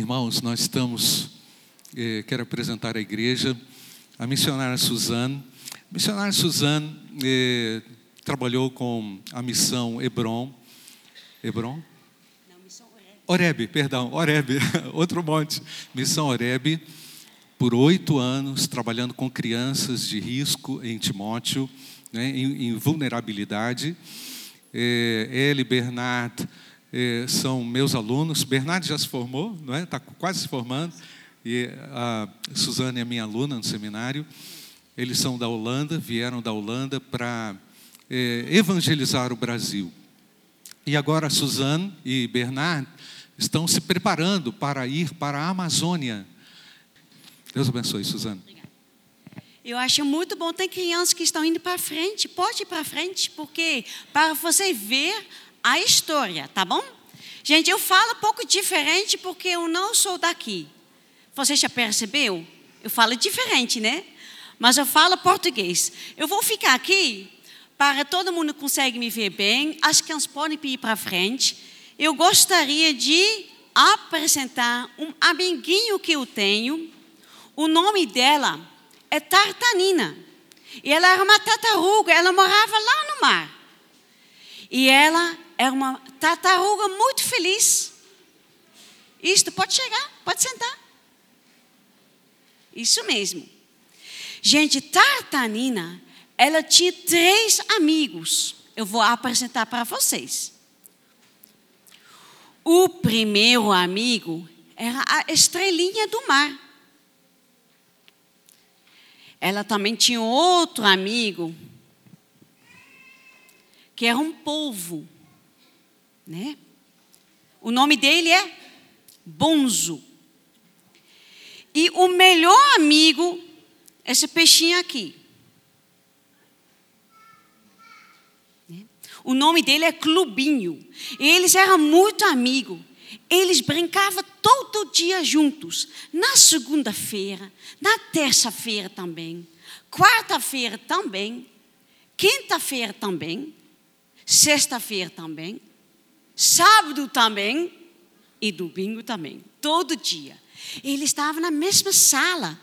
Irmãos, nós estamos, eh, quero apresentar à igreja a missionária Suzane. A missionária Suzane eh, trabalhou com a missão Hebron. Hebron? Não, missão Oreb. Oreb, perdão, Oreb, outro monte. Missão Oreb, por oito anos, trabalhando com crianças de risco em Timóteo, né, em, em vulnerabilidade. Eh, ele, Bernard, são meus alunos. Bernardo já se formou, não é? Está quase se formando. E a Suzane é minha aluna no seminário. Eles são da Holanda, vieram da Holanda para eh, evangelizar o Brasil. E agora Suzane e Bernard estão se preparando para ir para a Amazônia. Deus abençoe, Suzane. Eu acho muito bom. Tem crianças que estão indo para frente. Pode ir para frente, porque para você ver a história, tá bom? Gente, eu falo um pouco diferente porque eu não sou daqui. Você já percebeu? Eu falo diferente, né? Mas eu falo português. Eu vou ficar aqui para todo mundo consegue me ver bem. As crianças podem ir para frente. Eu gostaria de apresentar um amiguinho que eu tenho. O nome dela é Tartanina. E ela era uma tartaruga, ela morava lá no mar. E ela é uma tartaruga muito feliz. Isto, pode chegar, pode sentar. Isso mesmo. Gente, Tartanina, ela tinha três amigos. Eu vou apresentar para vocês. O primeiro amigo era a estrelinha do mar. Ela também tinha outro amigo, que era um polvo né? O nome dele é Bonzo. E o melhor amigo, esse peixinho aqui. Né? O nome dele é Clubinho. Eles eram muito amigos. Eles brincavam todo dia juntos. Na segunda-feira, na terça-feira também, quarta-feira também, quinta-feira também, sexta-feira também sábado também e domingo também, todo dia. Ele estava na mesma sala.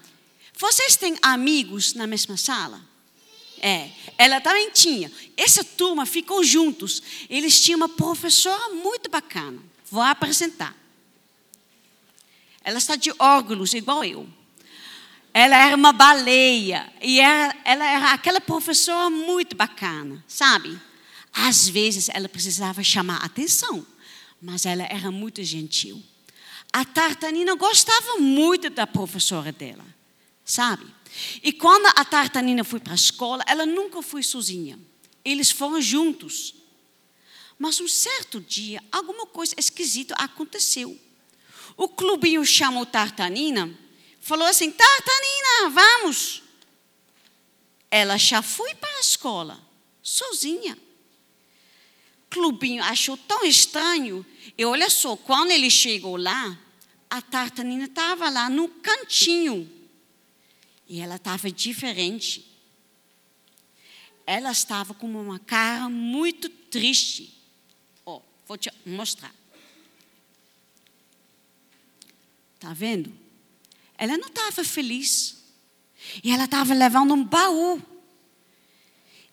Vocês têm amigos na mesma sala? É, ela também tinha. Essa turma ficou juntos. Eles tinham uma professora muito bacana. Vou apresentar. Ela está de óculos, igual eu. Ela era uma baleia. E ela, ela era aquela professora muito bacana, sabe? Às vezes ela precisava chamar atenção, mas ela era muito gentil. A Tartanina gostava muito da professora dela, sabe? E quando a Tartanina foi para a escola, ela nunca foi sozinha. Eles foram juntos. Mas um certo dia, alguma coisa esquisita aconteceu. O clubinho chamou Tartanina, falou assim: Tartanina, vamos. Ela já foi para a escola, sozinha clubinho achou tão estranho. E olha só, quando ele chegou lá, a Tartanina estava lá no cantinho. E ela estava diferente. Ela estava com uma cara muito triste. Oh, vou te mostrar. Está vendo? Ela não estava feliz. E ela estava levando um baú.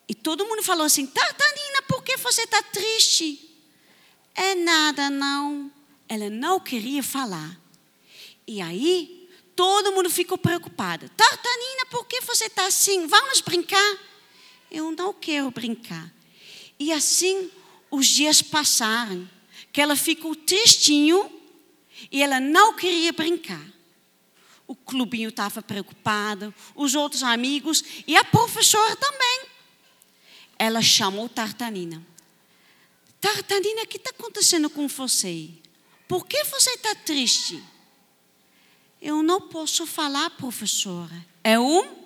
E todo mundo falou assim: Tartanina, por que você está triste? É nada, não. Ela não queria falar. E aí, todo mundo ficou preocupado. Tartanina, por que você está assim? Vamos brincar? Eu não quero brincar. E assim, os dias passaram, que ela ficou tristinho e ela não queria brincar. O clubinho estava preocupado, os outros amigos e a professora também ela chamou Tartanina. Tartanina, o que está acontecendo com você? Por que você está triste? Eu não posso falar, professora. É um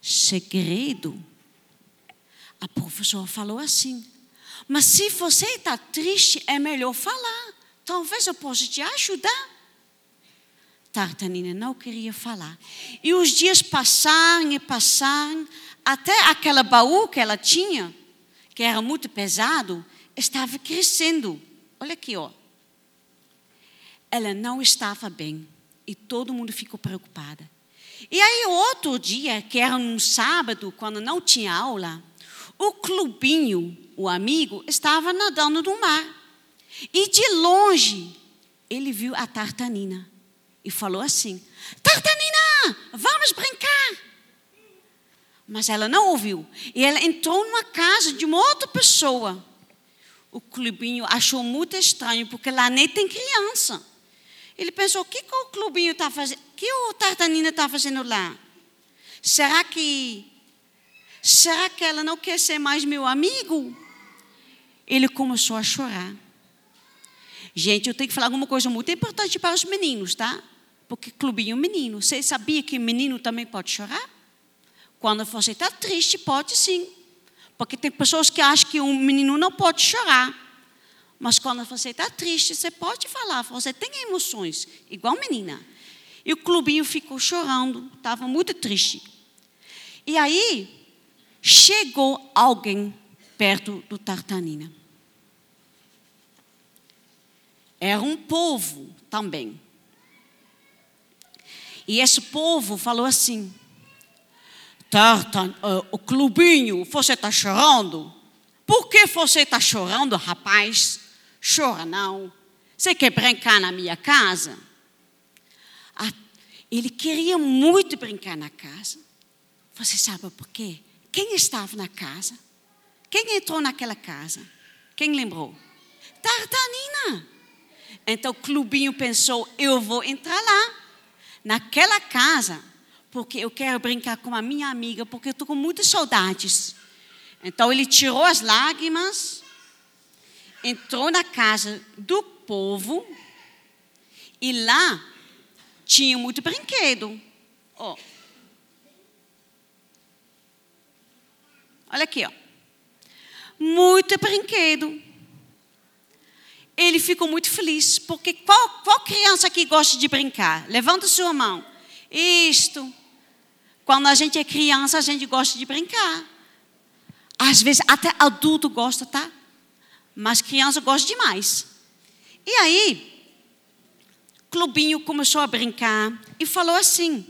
segredo. A professora falou assim. Mas se você está triste, é melhor falar. Talvez eu possa te ajudar. Tartanina não queria falar. E os dias passaram e passaram até aquele baú que ela tinha, que era muito pesado, estava crescendo. Olha aqui, ó. ela não estava bem e todo mundo ficou preocupada. E aí, outro dia, que era um sábado, quando não tinha aula, o clubinho, o amigo, estava nadando no mar. E de longe, ele viu a tartanina e falou assim: Tartanina, vamos brincar. Mas ela não ouviu. E ela entrou numa casa de uma outra pessoa. O clubinho achou muito estranho, porque lá nem tem criança. Ele pensou: o que, que o clubinho está fazendo? O que o Tartanina está fazendo lá? Será que. Será que ela não quer ser mais meu amigo? Ele começou a chorar. Gente, eu tenho que falar alguma coisa muito importante para os meninos, tá? Porque clubinho menino. Você sabia que menino também pode chorar? Quando você está triste, pode sim. Porque tem pessoas que acham que um menino não pode chorar. Mas quando você está triste, você pode falar, você tem emoções, igual menina. E o clubinho ficou chorando, estava muito triste. E aí, chegou alguém perto do Tartanina. Era um povo também. E esse povo falou assim: Tartan, uh, o clubinho, você está chorando? Por que você está chorando, rapaz? Chora não. Você quer brincar na minha casa? Ah, ele queria muito brincar na casa. Você sabe por quê? Quem estava na casa? Quem entrou naquela casa? Quem lembrou? Tartanina. Então o clubinho pensou: eu vou entrar lá naquela casa, porque eu quero brincar com a minha amiga, porque eu estou com muitas saudades. Então ele tirou as lágrimas, entrou na casa do povo e lá tinha muito brinquedo. Oh. Olha aqui, ó. Muito brinquedo ele ficou muito feliz, porque qual, qual criança que gosta de brincar? Levanta sua mão. Isto. Quando a gente é criança, a gente gosta de brincar. Às vezes até adulto gosta, tá? Mas criança gosta demais. E aí, Clubinho começou a brincar e falou assim: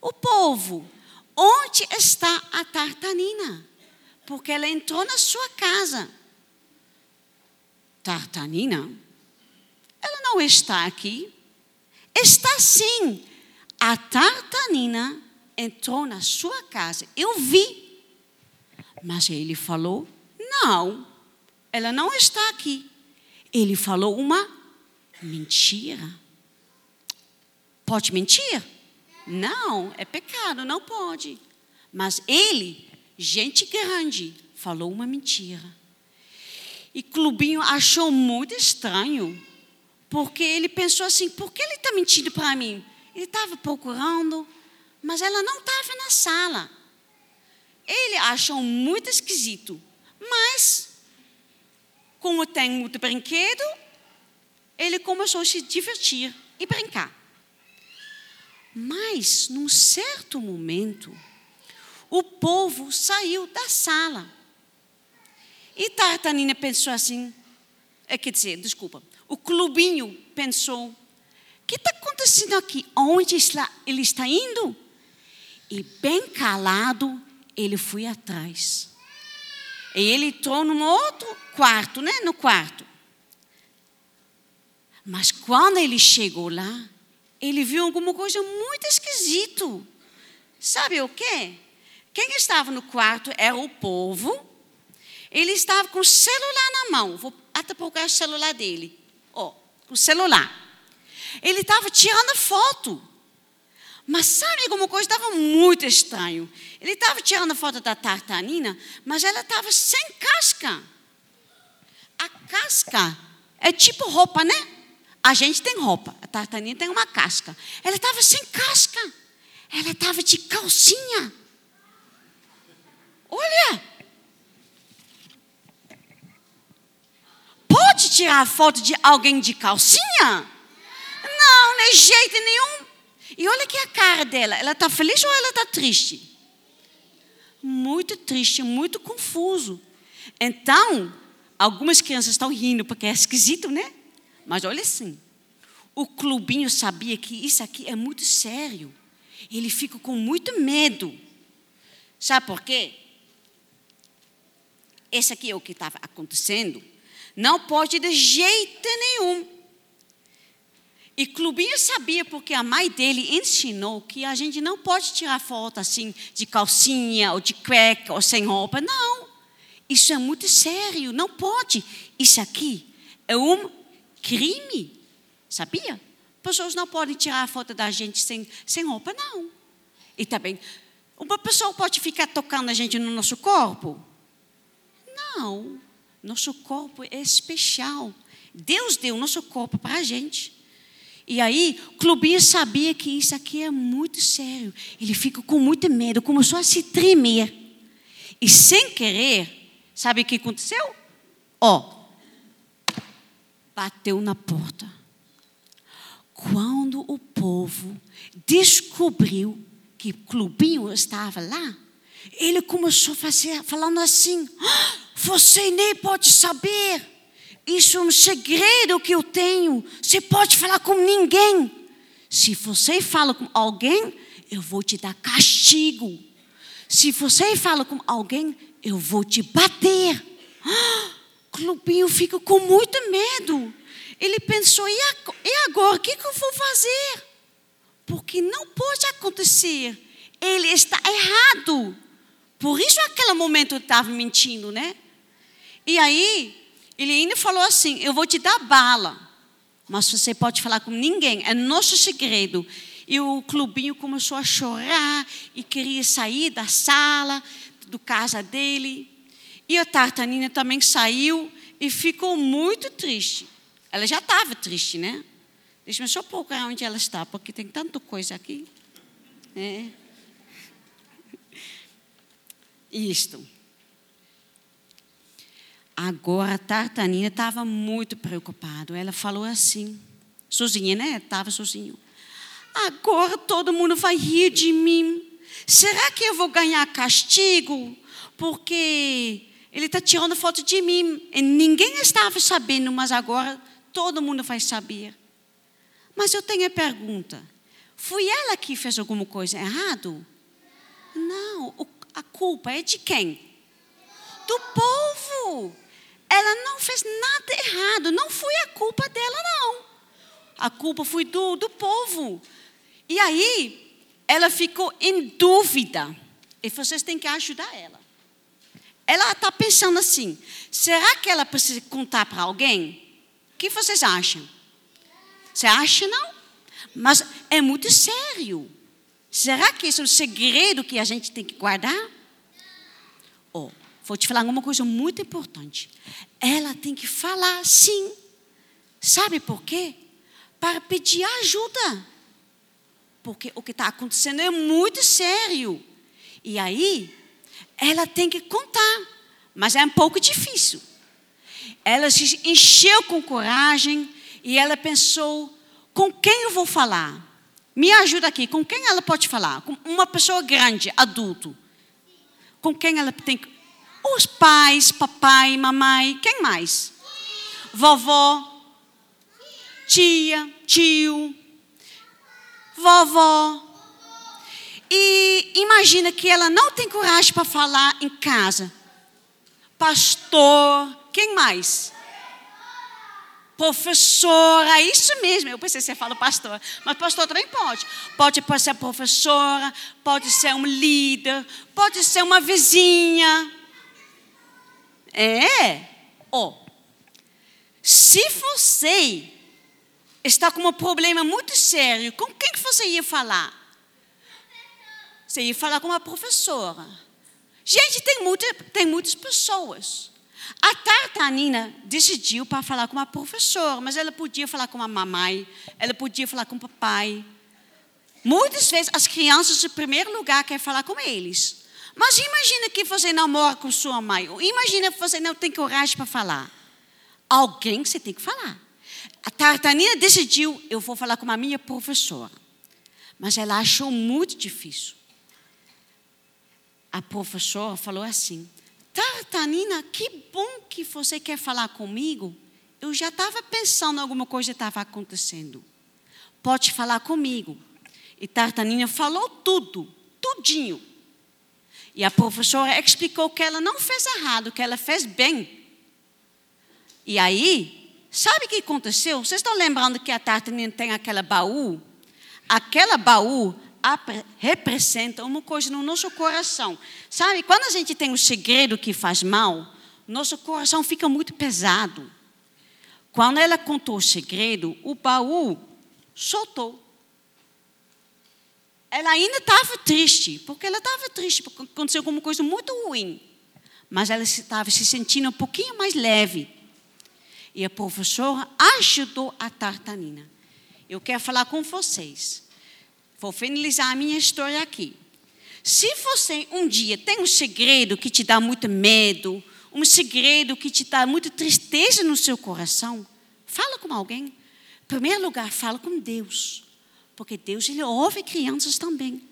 O povo, onde está a tartanina? Porque ela entrou na sua casa. Tartanina, ela não está aqui. Está sim. A Tartanina entrou na sua casa. Eu vi. Mas ele falou: não, ela não está aqui. Ele falou uma mentira. Pode mentir? Não, é pecado, não pode. Mas ele, gente grande, falou uma mentira. E Clubinho achou muito estranho, porque ele pensou assim: por que ele está mentindo para mim? Ele estava procurando, mas ela não estava na sala. Ele achou muito esquisito, mas, como tem muito brinquedo, ele começou a se divertir e brincar. Mas, num certo momento, o povo saiu da sala. E Tartanina pensou assim, é, quer dizer, desculpa, o clubinho pensou, o que está acontecendo aqui? Onde ele está indo? E bem calado, ele foi atrás. E ele entrou num outro quarto, né? No quarto. Mas quando ele chegou lá, ele viu alguma coisa muito esquisito. Sabe o quê? Quem estava no quarto era o povo ele estava com o celular na mão. Vou até procurar o celular dele. Ó, oh, com o celular. Ele estava tirando foto. Mas sabe alguma coisa? Estava muito estranho. Ele estava tirando foto da tartanina, mas ela estava sem casca. A casca é tipo roupa, né? A gente tem roupa, a tartanina tem uma casca. Ela estava sem casca. Ela estava de calcinha. Olha, tirar foto de alguém de calcinha? Não, nem jeito nenhum. E olha aqui a cara dela. Ela está feliz ou ela está triste? Muito triste, muito confuso. Então, algumas crianças estão rindo porque é esquisito, né? Mas olha assim. o clubinho sabia que isso aqui é muito sério. Ele fica com muito medo. Sabe por quê? Esse aqui é o que estava acontecendo. Não pode de jeito nenhum. E Clubinho sabia porque a mãe dele ensinou que a gente não pode tirar foto assim de calcinha ou de cueca ou sem roupa. Não. Isso é muito sério, não pode. Isso aqui é um crime. Sabia? Pessoas não podem tirar foto da gente sem, sem roupa, não. E também, uma pessoa pode ficar tocando a gente no nosso corpo? Não. Nosso corpo é especial. Deus deu nosso corpo para a gente. E aí, Clubinho sabia que isso aqui é muito sério. Ele fica com muito medo, começou a se tremer. E sem querer, sabe o que aconteceu? Ó, bateu na porta. Quando o povo descobriu que Clubinho estava lá, ele começou a fazer, falando assim: ah, Você nem pode saber. Isso é um segredo que eu tenho. Você pode falar com ninguém. Se você fala com alguém, eu vou te dar castigo. Se você fala com alguém, eu vou te bater. Ah, Clubinho fica com muito medo. Ele pensou: e agora? O que eu vou fazer? Porque não pode acontecer. Ele está errado. Por isso, naquele momento, ele estava mentindo, né? E aí, ele ainda falou assim: Eu vou te dar bala, mas você pode falar com ninguém, é nosso segredo. E o clubinho começou a chorar e queria sair da sala, do casa dele. E a Tartanina também saiu e ficou muito triste. Ela já estava triste, né? Deixa eu só procurar onde ela está, porque tem tanta coisa aqui. É. Isto. Agora a Tartanina estava muito preocupada. Ela falou assim, sozinha, né? Estava sozinho. Agora todo mundo vai rir de mim. Será que eu vou ganhar castigo? Porque ele está tirando foto de mim. E ninguém estava sabendo, mas agora todo mundo vai saber. Mas eu tenho a pergunta: foi ela que fez alguma coisa errado? Não, a culpa é de quem? Do povo. Ela não fez nada errado, não foi a culpa dela, não. A culpa foi do, do povo. E aí, ela ficou em dúvida. E vocês têm que ajudar ela. Ela está pensando assim: será que ela precisa contar para alguém? O que vocês acham? Você acha não? Mas é muito sério. Será que isso é um segredo que a gente tem que guardar? Oh, Vou te falar uma coisa muito importante. Ela tem que falar sim. Sabe por quê? Para pedir ajuda. Porque o que está acontecendo é muito sério. E aí, ela tem que contar. Mas é um pouco difícil. Ela se encheu com coragem e ela pensou: com quem eu vou falar? Me ajuda aqui, com quem ela pode falar? Com uma pessoa grande, adulto. Com quem ela tem que os pais, papai, mamãe, quem mais? Vovó, tia, tio, vovó. E imagina que ela não tem coragem para falar em casa. Pastor, quem mais? Professora, isso mesmo. Eu pensei que você fala pastor, mas pastor também pode. Pode ser professora, pode ser um líder, pode ser uma vizinha é. Ó, se você está com um problema muito sério, com quem que você ia falar? Você ia falar com uma professora. Gente, tem, muita, tem muitas pessoas. A Tartanina decidiu para falar com uma professora, mas ela podia falar com a mamãe, ela podia falar com o papai. Muitas vezes as crianças, em primeiro lugar, querem falar com eles. Mas imagina que você namora com sua mãe. Imagina que você não tem coragem para falar. Alguém você tem que falar. A Tartanina decidiu, eu vou falar com a minha professora. Mas ela achou muito difícil. A professora falou assim: Tartanina, que bom que você quer falar comigo. Eu já estava pensando alguma coisa estava acontecendo. pode falar comigo. E Tartanina falou tudo, tudinho. E a professora explicou que ela não fez errado, que ela fez bem. E aí, sabe o que aconteceu? Vocês estão lembrando que a Tartanina tem aquela baú? Aquela baú representa uma coisa no nosso coração. Sabe, quando a gente tem um segredo que faz mal, nosso coração fica muito pesado. Quando ela contou o segredo, o baú soltou. Ela ainda estava triste, porque ela estava triste, porque aconteceu alguma coisa muito ruim. Mas ela estava se sentindo um pouquinho mais leve. E a professora ajudou a Tartanina. Eu quero falar com vocês. Vou finalizar a minha história aqui. Se você um dia tem um segredo que te dá muito medo, um segredo que te dá muita tristeza no seu coração, fala com alguém. Em primeiro lugar, fala com Deus. Porque Deus ele ouve crianças também.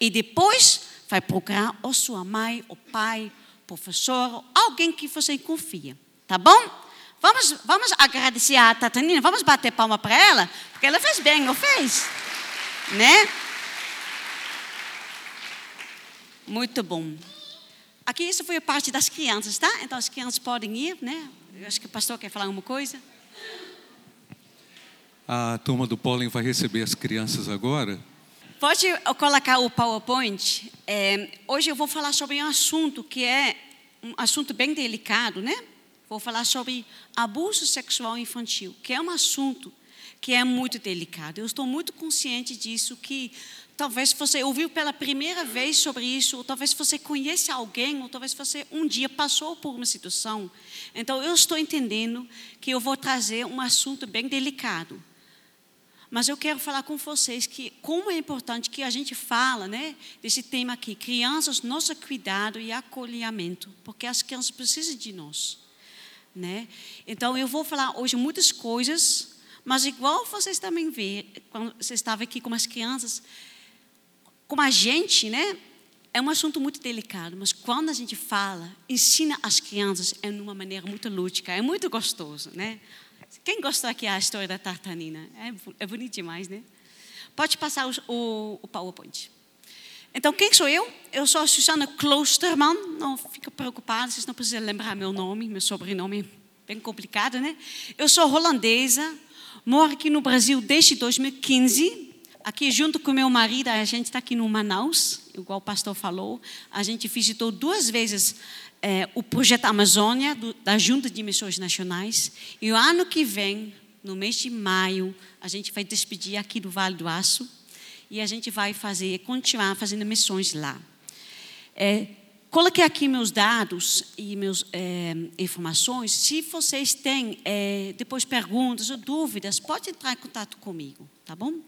E depois vai procurar a sua mãe, o pai, professor, alguém que você confia. Tá bom? Vamos, vamos agradecer a Tatanina, vamos bater palma para ela, porque ela fez bem, não fez? né? Muito bom. Aqui isso foi a parte das crianças, tá? Então as crianças podem ir, né? Eu acho que o pastor quer falar alguma coisa. A turma do pólen vai receber as crianças agora. Pode colocar o PowerPoint. É, hoje eu vou falar sobre um assunto que é um assunto bem delicado, né? Vou falar sobre abuso sexual infantil, que é um assunto que é muito delicado. Eu estou muito consciente disso, que talvez você ouviu pela primeira vez sobre isso, ou talvez você conheça alguém, ou talvez você um dia passou por uma situação. Então, eu estou entendendo que eu vou trazer um assunto bem delicado. Mas eu quero falar com vocês que como é importante que a gente fala, né, desse tema aqui, crianças, nosso cuidado e acolhimento, porque as crianças precisam de nós, né? Então eu vou falar hoje muitas coisas mas igual vocês também vê, quando você estava aqui com as crianças, como a gente, né? É um assunto muito delicado, mas quando a gente fala, ensina as crianças é de uma maneira muito lúdica, é muito gostoso, né? Quem gostou aqui da história da tartanina? É, é bonito demais, né? Pode passar o, o, o PowerPoint. Então, quem sou eu? Eu sou a Susana Klosterman. Não fica preocupado, vocês não precisam lembrar meu nome, meu sobrenome bem complicado, né? Eu sou holandesa, Moro aqui no Brasil desde 2015. Aqui, junto com meu marido, a gente está aqui no Manaus, igual o pastor falou. A gente visitou duas vezes é, o projeto Amazônia, do, da Junta de Missões Nacionais. E o ano que vem, no mês de maio, a gente vai despedir aqui do Vale do Aço. E a gente vai fazer, continuar fazendo missões lá. É, Coloquei aqui meus dados e meus é, informações. Se vocês têm é, depois perguntas ou dúvidas, pode entrar em contato comigo, tá bom?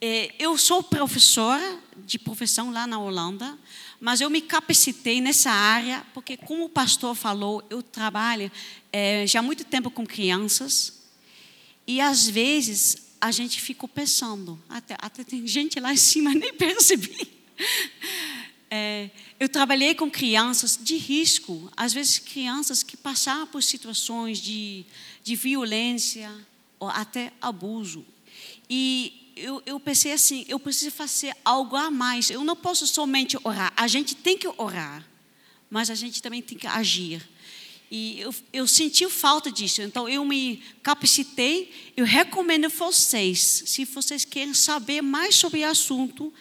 É, eu sou professora de profissão lá na Holanda, mas eu me capacitei nessa área porque, como o pastor falou, eu trabalho já há muito tempo com crianças e às vezes a gente fica pensando, até, até tem gente lá em cima nem percebi. É, eu trabalhei com crianças de risco, às vezes crianças que passaram por situações de, de violência ou até abuso. E eu, eu pensei assim: eu preciso fazer algo a mais. Eu não posso somente orar. A gente tem que orar, mas a gente também tem que agir. E eu, eu senti falta disso, então eu me capacitei. Eu recomendo vocês, se vocês querem saber mais sobre o assunto,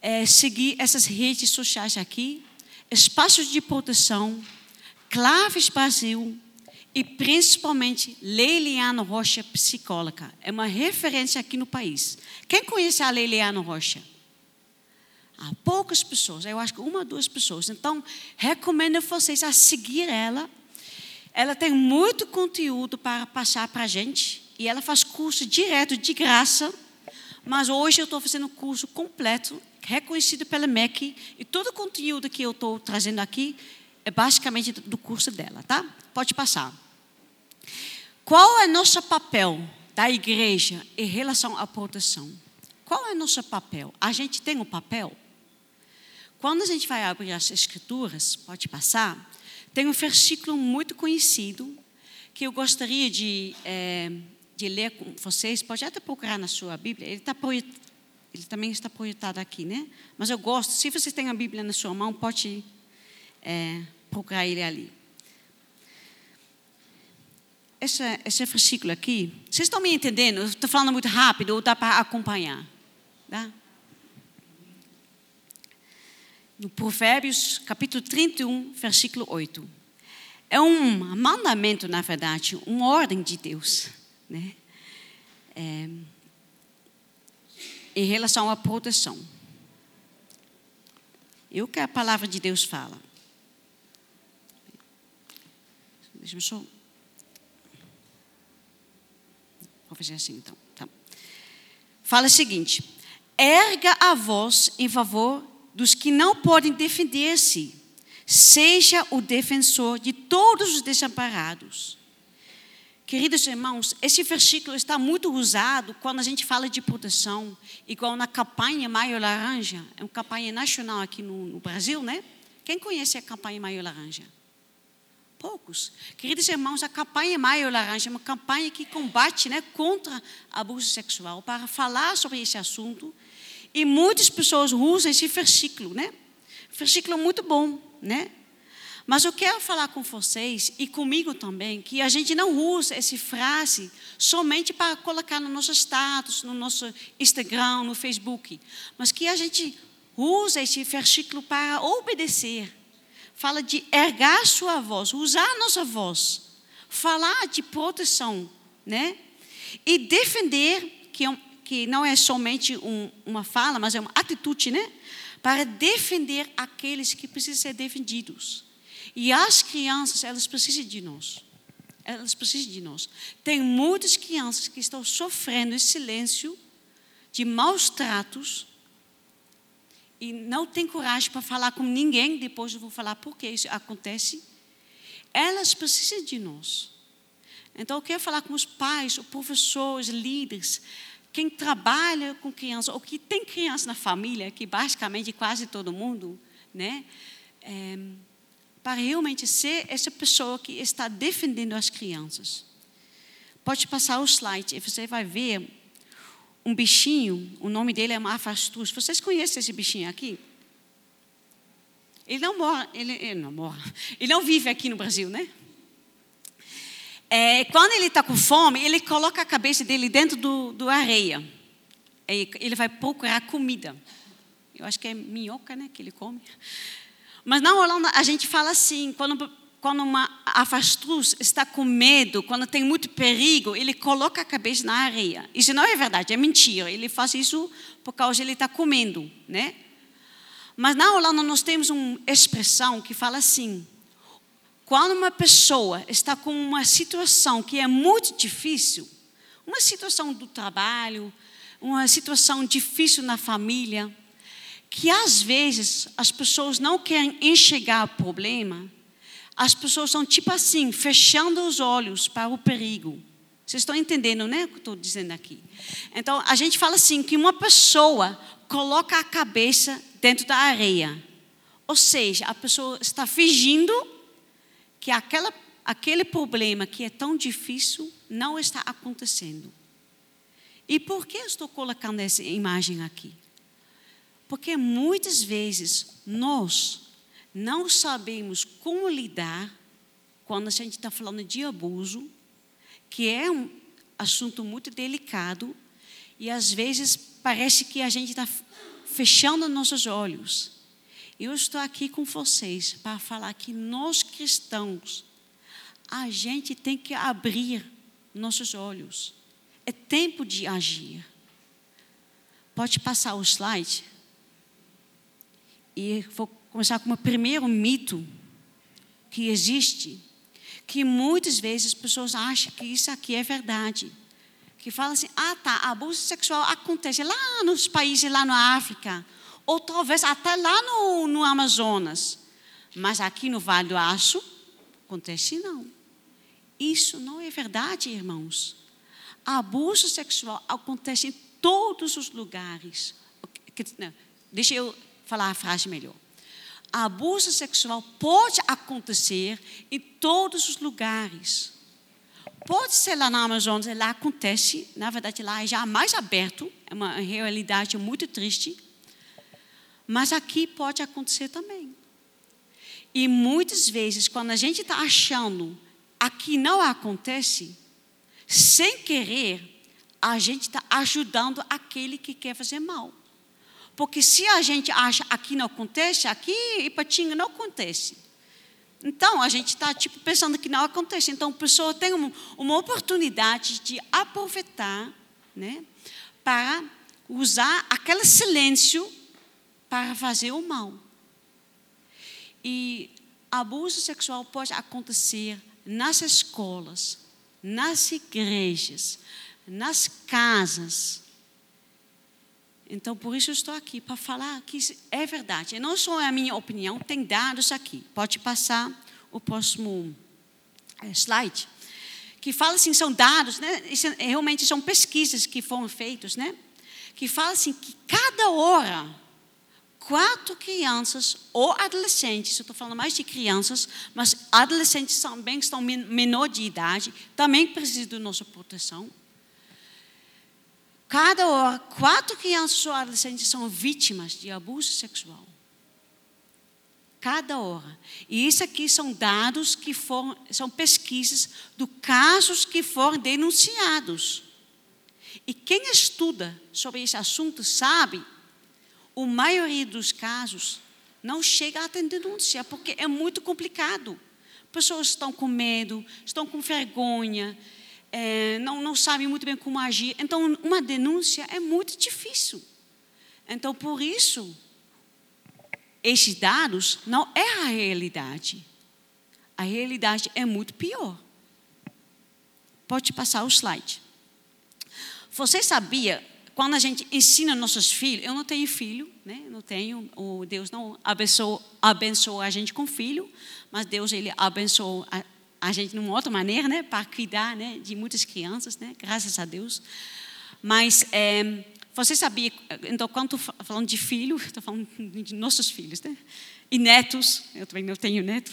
é, seguir essas redes sociais aqui, Espaços de Proteção, Claves Brasil e principalmente Leiliano Rocha, psicóloga. É uma referência aqui no país. Quem conhece a Leiliano Rocha? Há poucas pessoas, eu acho que uma ou duas pessoas. Então, recomendo vocês a seguir ela. Ela tem muito conteúdo para passar para a gente. E ela faz curso direto, de graça. Mas hoje eu estou fazendo curso completo reconhecido pela MEC, e todo o conteúdo que eu estou trazendo aqui é basicamente do curso dela, tá? Pode passar. Qual é nosso papel da igreja em relação à proteção? Qual é nosso papel? A gente tem um papel? Quando a gente vai abrir as escrituras, pode passar, tem um versículo muito conhecido que eu gostaria de é, de ler com vocês, pode até procurar na sua Bíblia, ele, tá ele também está projetado aqui, né? Mas eu gosto, se vocês têm a Bíblia na sua mão, pode é, procurar ele ali. Esse, esse versículo aqui, vocês estão me entendendo? estou falando muito rápido, ou dá para acompanhar? Dá? No Provérbios, capítulo 31, versículo 8. É um mandamento, na verdade, uma ordem de Deus. Né? É, em relação à proteção. E o que a palavra de Deus fala? Deixa eu só. Vou fazer assim então. Tá. Fala o seguinte: erga a voz em favor dos que não podem defender-se. Seja o defensor de todos os desamparados. Queridos irmãos, esse versículo está muito usado quando a gente fala de proteção, igual na campanha Maio Laranja, é uma campanha nacional aqui no, no Brasil, né? Quem conhece a campanha Maio Laranja? Poucos. Queridos irmãos, a campanha Maio Laranja é uma campanha que combate né, contra abuso sexual, para falar sobre esse assunto. E muitas pessoas usam esse versículo, né? Versículo muito bom, né? Mas eu quero falar com vocês e comigo também que a gente não usa essa frase somente para colocar no nosso status, no nosso Instagram, no Facebook, mas que a gente usa esse versículo para obedecer. Fala de ergar sua voz, usar a nossa voz, falar de proteção, né? E defender, que, é que não é somente um, uma fala, mas é uma atitude, né? Para defender aqueles que precisam ser defendidos. E as crianças, elas precisam de nós. Elas precisam de nós. Tem muitas crianças que estão sofrendo em silêncio de maus tratos e não tem coragem para falar com ninguém. Depois eu vou falar por que isso acontece. Elas precisam de nós. Então eu quero falar com os pais, os professores, líderes, quem trabalha com crianças ou que tem criança na família, que basicamente quase todo mundo, né? É, para realmente ser essa pessoa que está defendendo as crianças. Pode passar o slide e você vai ver um bichinho, o nome dele é Mafastruz. Vocês conhecem esse bichinho aqui? Ele não mora, ele, ele, não mora, ele não vive aqui no Brasil, né? É, quando ele está com fome, ele coloca a cabeça dele dentro do, do areia. Ele vai procurar comida. Eu acho que é minhoca, né, que ele come. Mas na Holanda a gente fala assim, quando, quando uma avestruz está com medo, quando tem muito perigo, ele coloca a cabeça na areia. Isso não é verdade, é mentira. Ele faz isso por causa ele está comendo, né? Mas na Holanda nós temos uma expressão que fala assim: quando uma pessoa está com uma situação que é muito difícil, uma situação do trabalho, uma situação difícil na família, que às vezes as pessoas não querem enxergar o problema, as pessoas estão tipo assim, fechando os olhos para o perigo. Vocês estão entendendo, né, o que estou dizendo aqui? Então, a gente fala assim, que uma pessoa coloca a cabeça dentro da areia. Ou seja, a pessoa está fingindo que aquela, aquele problema que é tão difícil não está acontecendo. E por que eu estou colocando essa imagem aqui? Porque muitas vezes nós não sabemos como lidar quando a gente está falando de abuso, que é um assunto muito delicado, e às vezes parece que a gente está fechando nossos olhos. Eu estou aqui com vocês para falar que nós cristãos, a gente tem que abrir nossos olhos. É tempo de agir. Pode passar o slide? E vou começar com o primeiro mito que existe, que muitas vezes as pessoas acham que isso aqui é verdade. Que fala assim: ah, tá, abuso sexual acontece lá nos países, lá na África, ou talvez até lá no, no Amazonas. Mas aqui no Vale do Aço, acontece não. Isso não é verdade, irmãos. Abuso sexual acontece em todos os lugares. Deixa eu falar a frase melhor. Abuso sexual pode acontecer em todos os lugares. Pode ser lá na Amazônia, lá acontece, na verdade lá é já mais aberto, é uma realidade muito triste, mas aqui pode acontecer também. E muitas vezes, quando a gente está achando aqui não acontece, sem querer, a gente está ajudando aquele que quer fazer mal. Porque se a gente acha aqui não acontece, aqui Ipatinga não acontece. Então, a gente está tipo, pensando que não acontece. Então, a pessoa tem uma, uma oportunidade de aproveitar né, para usar aquele silêncio para fazer o mal. E abuso sexual pode acontecer nas escolas, nas igrejas, nas casas. Então, por isso estou aqui, para falar que é verdade. Não só é a minha opinião, tem dados aqui. Pode passar o próximo eh, slide. Que fala assim, são dados, né? Isso, realmente são pesquisas que foram feitas, né? Que fala assim, que cada hora quatro crianças ou adolescentes, eu estou falando mais de crianças, mas adolescentes também estão menor de idade, também precisam da nossa proteção. Cada hora, quatro crianças ou adolescentes são vítimas de abuso sexual. Cada hora. E isso aqui são dados que foram, são pesquisas do casos que foram denunciados. E quem estuda sobre esse assunto sabe a maioria dos casos não chega a ter denúncia, porque é muito complicado. Pessoas estão com medo, estão com vergonha, é, não, não sabem muito bem como agir. Então, uma denúncia é muito difícil. Então, por isso, esses dados não é a realidade. A realidade é muito pior. Pode passar o slide. Você sabia quando a gente ensina nossos filhos, eu não tenho filho, né? Não tenho, o Deus não abençoou a gente com filho, mas Deus ele abençoou a gente de uma outra maneira, né? Para cuidar, né? De muitas crianças, né? Graças a Deus. Mas é, você sabia? Então, quando falando de filho, estou falando de nossos filhos, né? E netos. Eu também não tenho neto.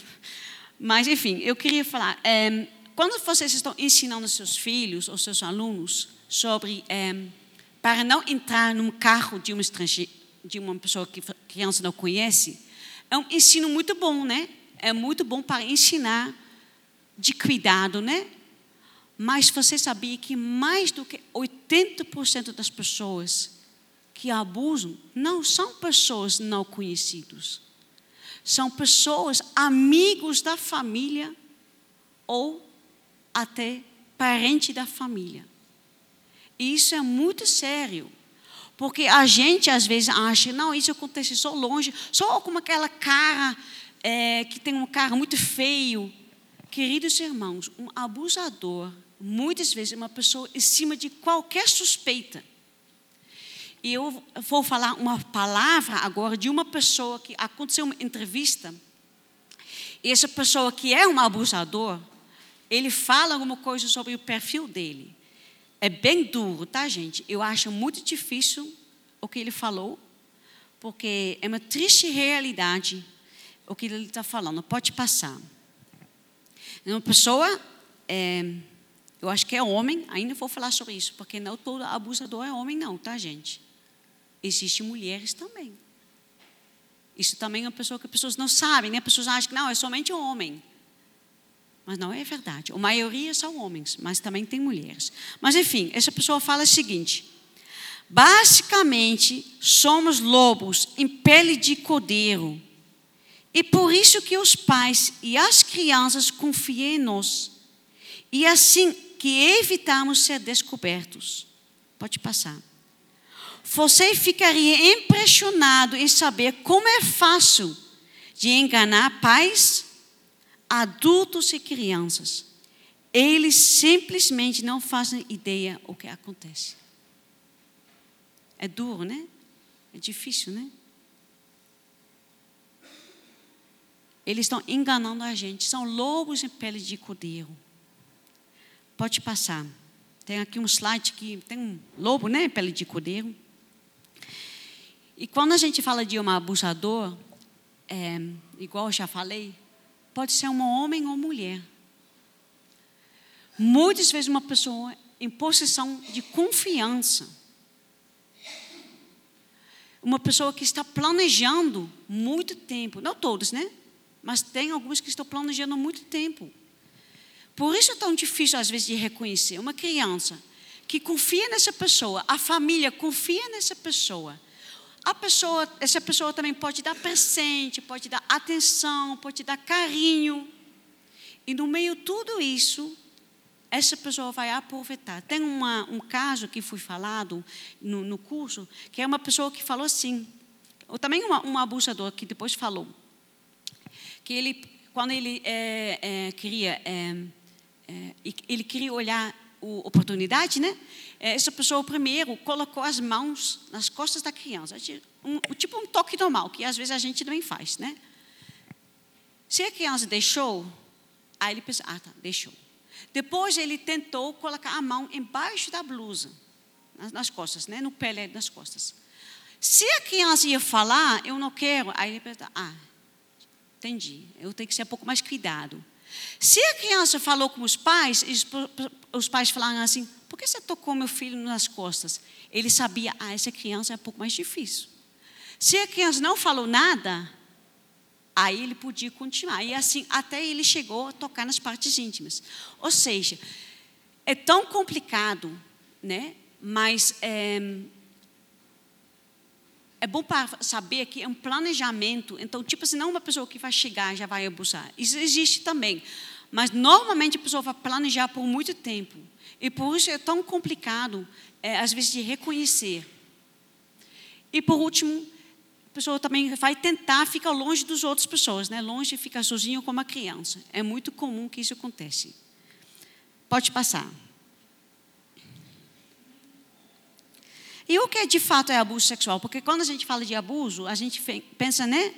Mas enfim, eu queria falar. É, quando vocês estão ensinando seus filhos ou seus alunos sobre é, para não entrar num carro de uma estrangeira, de uma pessoa que a criança não conhece, é um ensino muito bom, né? É muito bom para ensinar de cuidado, né? Mas você sabia que mais do que 80% das pessoas que abusam não são pessoas não conhecidas. São pessoas amigos da família ou até parente da família. E isso é muito sério. Porque a gente às vezes acha, não, isso acontece só longe, só com aquela cara é, que tem um cara muito feio. Queridos irmãos, um abusador, muitas vezes, é uma pessoa em cima de qualquer suspeita. E eu vou falar uma palavra agora de uma pessoa que aconteceu uma entrevista. E essa pessoa que é um abusador, ele fala alguma coisa sobre o perfil dele. É bem duro, tá, gente? Eu acho muito difícil o que ele falou, porque é uma triste realidade o que ele está falando. Pode passar. É uma pessoa, é, eu acho que é homem, ainda vou falar sobre isso, porque não todo abusador é homem, não, tá, gente? Existem mulheres também. Isso também é uma pessoa que as pessoas não sabem, né? As pessoas acham que não, é somente homem. Mas não é verdade. A maioria são homens, mas também tem mulheres. Mas enfim, essa pessoa fala o seguinte: basicamente somos lobos em pele de cordeiro. E por isso que os pais e as crianças confiam em nós. E assim que evitamos ser descobertos. Pode passar. Você ficaria impressionado em saber como é fácil de enganar pais adultos e crianças, eles simplesmente não fazem ideia o que acontece. É duro, né? É difícil, né? Eles estão enganando a gente. São lobos em pele de cordeiro. Pode passar. Tem aqui um slide que tem um lobo, né? Pele de cordeiro. E quando a gente fala de um abusador, é, igual eu já falei, Pode ser um homem ou mulher. muitas vezes uma pessoa em posição de confiança. Uma pessoa que está planejando muito tempo, não todos, né? Mas tem alguns que estão planejando muito tempo. Por isso é tão difícil, às vezes, de reconhecer. Uma criança que confia nessa pessoa, a família confia nessa pessoa. A pessoa, essa pessoa também pode dar presente, pode dar atenção, pode dar carinho. E no meio de tudo isso, essa pessoa vai aproveitar. Tem uma, um caso que foi falado no, no, curso, que é uma pessoa que falou assim, ou também um abusador que depois falou, que ele, quando ele é, é, queria, é, é ele queria olhar a oportunidade, né? É, essa pessoa primeiro colocou as mãos nas costas da criança, um, tipo um toque normal, que às vezes a gente também faz, né? Se a criança deixou, aí ele pensa, ah, tá, deixou. Depois ele tentou colocar a mão embaixo da blusa, nas, nas costas, né? no pele das costas. Se a criança ia falar, eu não quero, aí ele pensa, ah, entendi, eu tenho que ser um pouco mais cuidado. Se a criança falou com os pais, os pais falaram assim: por que você tocou meu filho nas costas? Ele sabia, ah, essa criança é um pouco mais difícil. Se a criança não falou nada, Aí ele podia continuar. E assim, até ele chegou a tocar nas partes íntimas. Ou seja, é tão complicado, né? mas é, é bom para saber que é um planejamento. Então, tipo assim, não uma pessoa que vai chegar já vai abusar. Isso existe também. Mas normalmente a pessoa vai planejar por muito tempo. E por isso é tão complicado, é, às vezes, de reconhecer. E por último, a pessoa também vai tentar ficar longe das outras pessoas, né? longe, ficar sozinho como uma criança. É muito comum que isso acontece. Pode passar. E o que de fato é abuso sexual? Porque quando a gente fala de abuso, a gente pensa, né?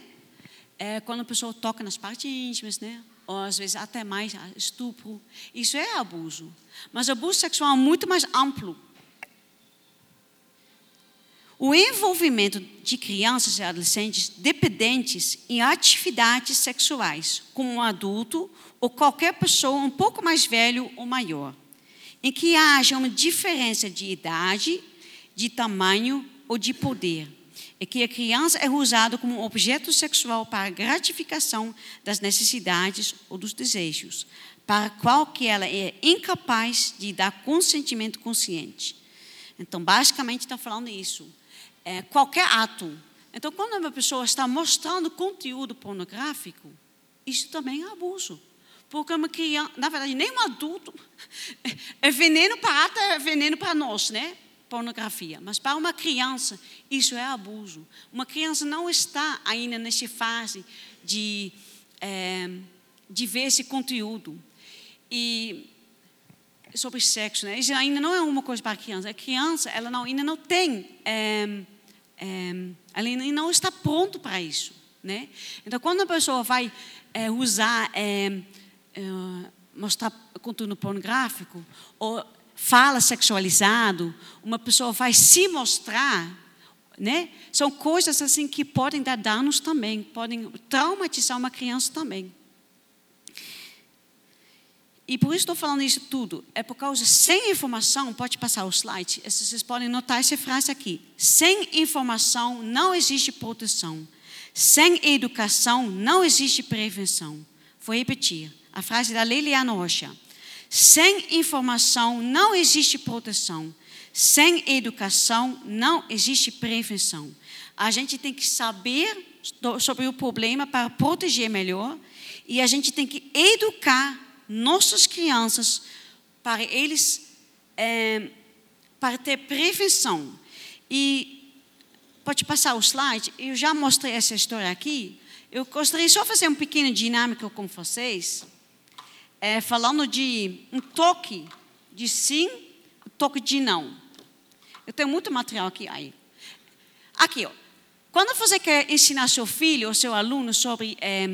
É quando a pessoa toca nas partes íntimas, né? Ou às vezes até mais estupro. Isso é abuso. Mas abuso sexual é muito mais amplo o envolvimento de crianças e adolescentes dependentes em atividades sexuais com um adulto ou qualquer pessoa um pouco mais velho ou maior, em que haja uma diferença de idade, de tamanho ou de poder, e que a criança é usada como objeto sexual para gratificação das necessidades ou dos desejos, para qual que ela é incapaz de dar consentimento consciente. Então, basicamente, está falando isso é, qualquer ato. Então, quando uma pessoa está mostrando conteúdo pornográfico, isso também é abuso. Porque uma criança, na verdade, nem um adulto é veneno para ato, é veneno para nós, né? Pornografia. Mas para uma criança, isso é abuso. Uma criança não está ainda nessa fase de, é, de ver esse conteúdo. E sobre sexo, né? Isso ainda não é uma coisa para a criança. A criança, ela não, ainda não tem é, é, ele não está pronto para isso. Né? Então, quando a pessoa vai é, usar, mostrar conteúdo pornográfico, ou fala sexualizado, uma pessoa vai se mostrar, né? são coisas assim que podem dar danos também, podem traumatizar uma criança também. E por isso estou falando isso tudo. É por causa, sem informação, pode passar o slide, vocês podem notar essa frase aqui. Sem informação não existe proteção. Sem educação não existe prevenção. Vou repetir. A frase da Liliana Rocha. Sem informação não existe proteção. Sem educação não existe prevenção. A gente tem que saber sobre o problema para proteger melhor e a gente tem que educar nossas crianças para eles é, para ter prevenção. E pode passar o slide. Eu já mostrei essa história aqui. Eu gostaria só fazer um pequeno dinâmico com vocês, é, falando de um toque de sim, um toque de não. Eu tenho muito material aqui. Aí. Aqui, ó. Quando você quer ensinar seu filho ou seu aluno sobre é,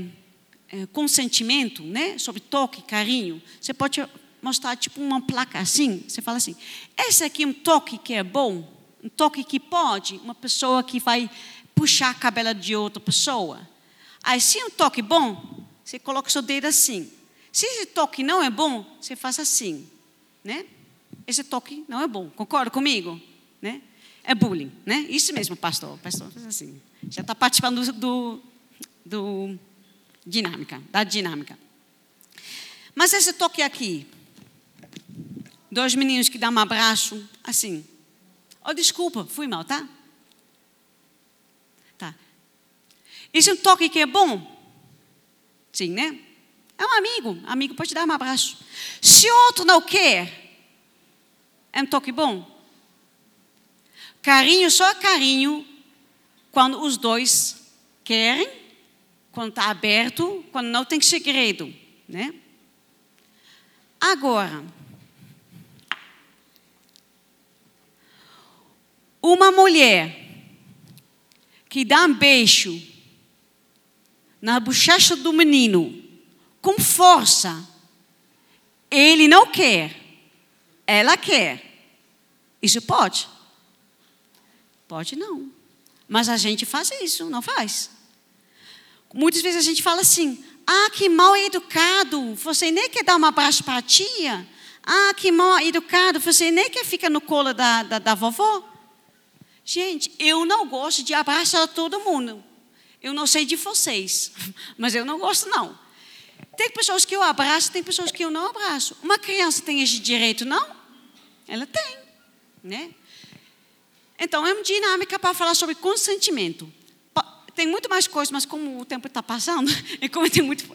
é, consentimento, né, sobre toque, carinho, você pode mostrar tipo uma placa assim, você fala assim, esse aqui é um toque que é bom, um toque que pode, uma pessoa que vai puxar a cabela de outra pessoa. Aí se é um toque bom, você coloca seu dedo assim. Se esse toque não é bom, você faz assim. né? Esse toque não é bom. Concorda comigo? Né? É bullying, né? Isso mesmo, pastor. Pastor, assim, já está participando do, do, dinâmica, da dinâmica. Mas esse toque aqui, dois meninos que dão um abraço, assim. Oh, desculpa, fui mal, tá? Tá. Isso é um toque que é bom? Sim, né? É um amigo. Amigo pode dar um abraço. Se outro não quer, é um toque bom. Carinho só carinho quando os dois querem, quando está aberto, quando não tem segredo, né? Agora, uma mulher que dá um beijo na bochecha do menino com força, ele não quer, ela quer. Isso pode? Pode não. Mas a gente faz isso, não faz? Muitas vezes a gente fala assim: ah, que mal educado, você nem quer dar um abraço para a tia. Ah, que mal educado, você nem quer ficar no colo da, da, da vovó. Gente, eu não gosto de abraçar todo mundo. Eu não sei de vocês, mas eu não gosto não. Tem pessoas que eu abraço, tem pessoas que eu não abraço. Uma criança tem esse direito, não? Ela tem, né? Então, é uma dinâmica para falar sobre consentimento. Tem muito mais coisas, mas como o tempo está passando, e como tem muito.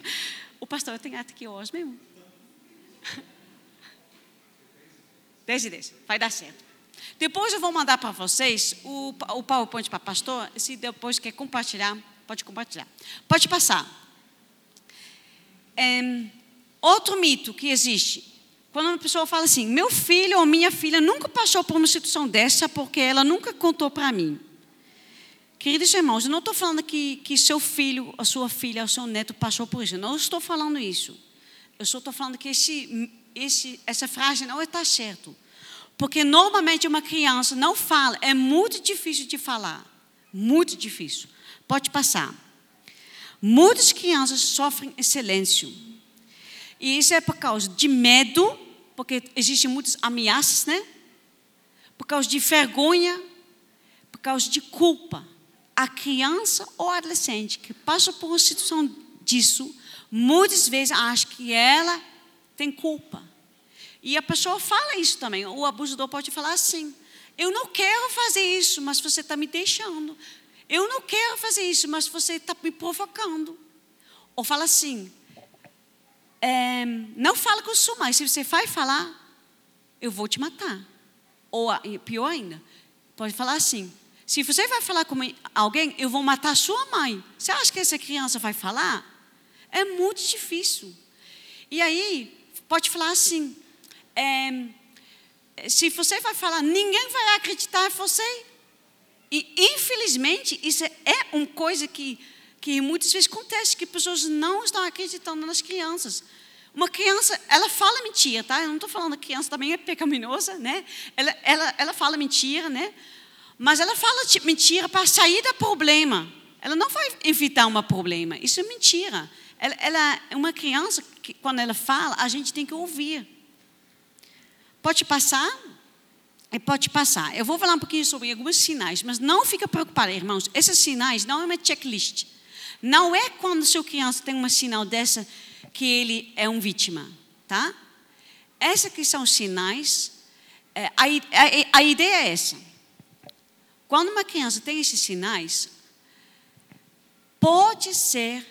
O pastor tem até aqui hoje mesmo. 10 e 10, vai dar certo. Depois eu vou mandar para vocês o, o PowerPoint para pastor. Se depois quer compartilhar, pode compartilhar. Pode passar. Outro mito que existe quando uma pessoa fala assim, meu filho ou minha filha nunca passou por uma situação dessa porque ela nunca contou para mim. Queridos irmãos, eu não estou falando que, que seu filho, a sua filha, o seu neto passou por isso. Eu não estou falando isso. Eu só estou falando que esse, esse, essa frase não está certo. Porque normalmente uma criança não fala, é muito difícil de falar. Muito difícil. Pode passar. Muitas crianças sofrem em silêncio. E isso é por causa de medo porque existem muitas ameaças, né? Por causa de vergonha, por causa de culpa. A criança ou adolescente que passa por uma situação disso, muitas vezes acha que ela tem culpa. E a pessoa fala isso também. O abusador pode falar assim: Eu não quero fazer isso, mas você está me deixando. Eu não quero fazer isso, mas você está me provocando. Ou fala assim: é, não fala com sua mãe. Se você vai falar, eu vou te matar. Ou pior ainda, pode falar assim: se você vai falar com alguém, eu vou matar sua mãe. Você acha que essa criança vai falar? É muito difícil. E aí, pode falar assim: é, se você vai falar, ninguém vai acreditar em você. E, infelizmente, isso é uma coisa que que muitas vezes acontece que pessoas não estão acreditando nas crianças. Uma criança, ela fala mentira, tá? Eu não estou falando que criança também é pecaminosa, né? Ela, ela, ela fala mentira, né? Mas ela fala mentira para sair do problema. Ela não vai evitar um problema. Isso é mentira. Ela, ela é uma criança que, quando ela fala, a gente tem que ouvir. Pode passar? Pode passar. Eu vou falar um pouquinho sobre alguns sinais, mas não fica preocupado, irmãos. Esses sinais não é uma checklist. Não é quando seu criança tem uma sinal dessa que ele é um vítima, tá? Esses que são sinais. É, a, a, a ideia é essa. Quando uma criança tem esses sinais, pode ser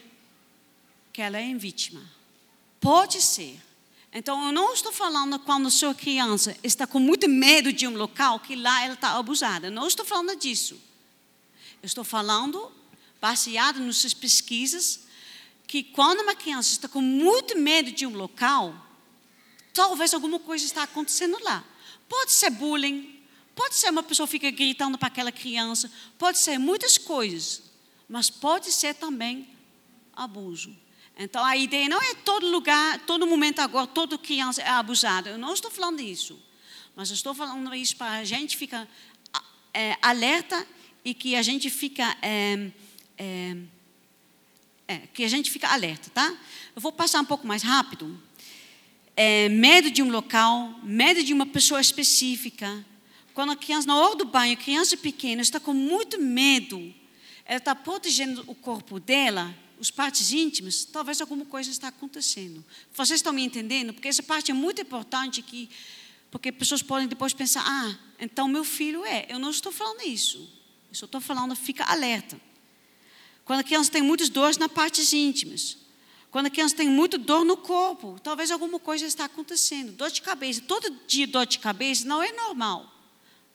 que ela é vítima. Pode ser. Então, eu não estou falando quando a sua criança está com muito medo de um local que lá ela está abusada. Eu não estou falando disso. Eu estou falando baseado nas suas pesquisas, que quando uma criança está com muito medo de um local, talvez alguma coisa está acontecendo lá. Pode ser bullying, pode ser uma pessoa fica gritando para aquela criança, pode ser muitas coisas, mas pode ser também abuso. Então a ideia não é todo lugar, todo momento agora, toda criança é abusada. Eu não estou falando isso, mas eu estou falando isso para a gente ficar é, alerta e que a gente fica é, é, é, que a gente fica alerta, tá? Eu vou passar um pouco mais rápido. é, medo de um local, medo de uma pessoa específica. Quando a criança, na hora do banho, a criança pequena está com muito medo, ela está protegendo o corpo dela, os partes íntimas, talvez alguma coisa está acontecendo. Vocês estão me entendendo? Porque essa parte é muito importante que porque pessoas podem depois pensar, ah, então meu filho é. Eu não estou falando isso. Eu só estou falando, fica alerta. Quando a criança tem muitas dores nas partes íntimas, quando a criança tem muita dor no corpo, talvez alguma coisa está acontecendo. Dor de cabeça, todo dia dor de cabeça não é normal.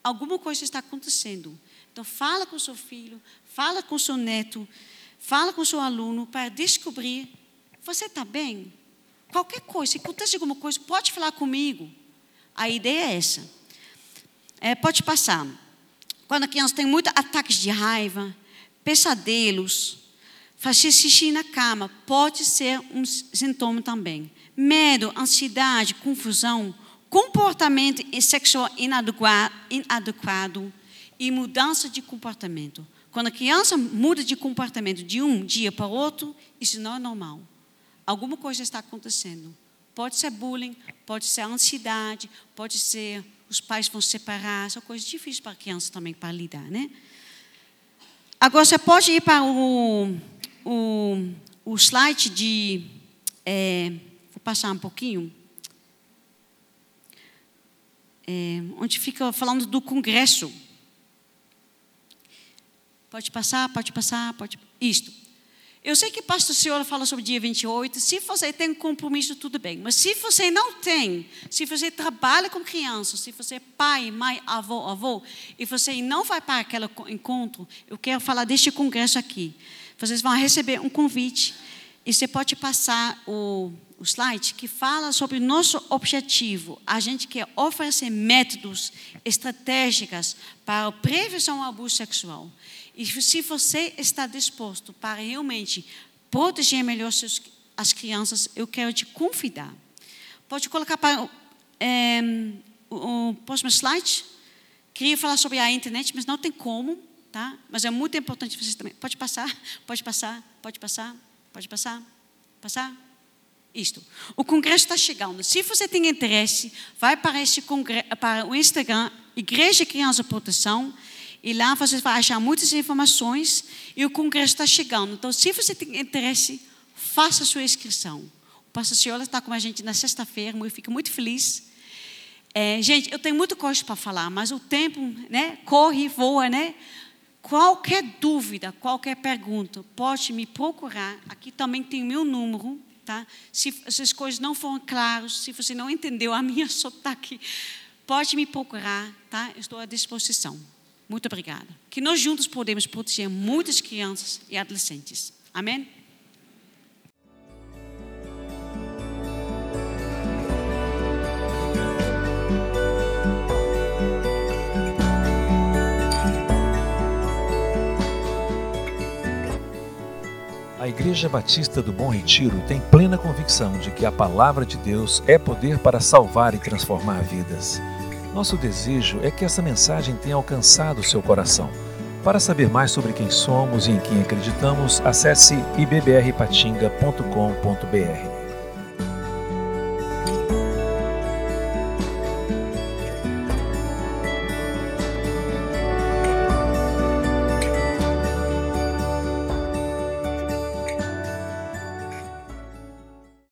Alguma coisa está acontecendo. Então fala com seu filho, fala com seu neto, fala com seu aluno para descobrir, você está bem? Qualquer coisa, se acontece alguma coisa, pode falar comigo. A ideia é essa. É, pode passar. Quando a criança tem muitos ataques de raiva, pesadelos, fazer xixi na cama, pode ser um sintoma também. Medo, ansiedade, confusão, comportamento sexual inadequado e mudança de comportamento. Quando a criança muda de comportamento de um dia para outro, isso não é normal. Alguma coisa está acontecendo. Pode ser bullying, pode ser ansiedade, pode ser os pais vão separar, são coisas difíceis para a criança também para lidar, né? Agora você pode ir para o, o, o slide de. É, vou passar um pouquinho. É, onde fica falando do Congresso. Pode passar, pode passar, pode. Isto. Eu sei que pastor senhora fala sobre dia 28. Se você tem um compromisso, tudo bem. Mas se você não tem, se você trabalha com crianças, se você é pai, mãe, avô, avô, e você não vai para aquele encontro, eu quero falar deste congresso aqui. Vocês vão receber um convite e você pode passar o, o slide que fala sobre o nosso objetivo. A gente quer oferecer métodos estratégicas para a prevenção ao abuso sexual. E se você está disposto para realmente proteger melhor seus, as crianças, eu quero te convidar. Pode colocar para é, o, o próximo slide. Queria falar sobre a internet, mas não tem como, tá? Mas é muito importante vocês também. Pode passar, pode passar, pode passar, pode passar, passar. Isto. O congresso está chegando. Se você tem interesse, vai para, esse congresso, para o Instagram, Igreja Criança Proteção. E lá você vai achar muitas informações e o congresso está chegando. Então, se você tem interesse, faça a sua inscrição. O pastor Ciola está com a gente na sexta-feira, eu fico muito feliz. É, gente, eu tenho muita coisa para falar, mas o tempo né, corre voa, né? Qualquer dúvida, qualquer pergunta, pode me procurar. Aqui também tem o meu número, tá? Se essas coisas não foram claras, se você não entendeu a minha sotaque, pode me procurar, tá? estou à disposição. Muito obrigada. Que nós juntos podemos proteger muitas crianças e adolescentes. Amém? A Igreja Batista do Bom Retiro tem plena convicção de que a palavra de Deus é poder para salvar e transformar vidas. Nosso desejo é que essa mensagem tenha alcançado seu coração. Para saber mais sobre quem somos e em quem acreditamos, acesse ibbrpatinga.com.br.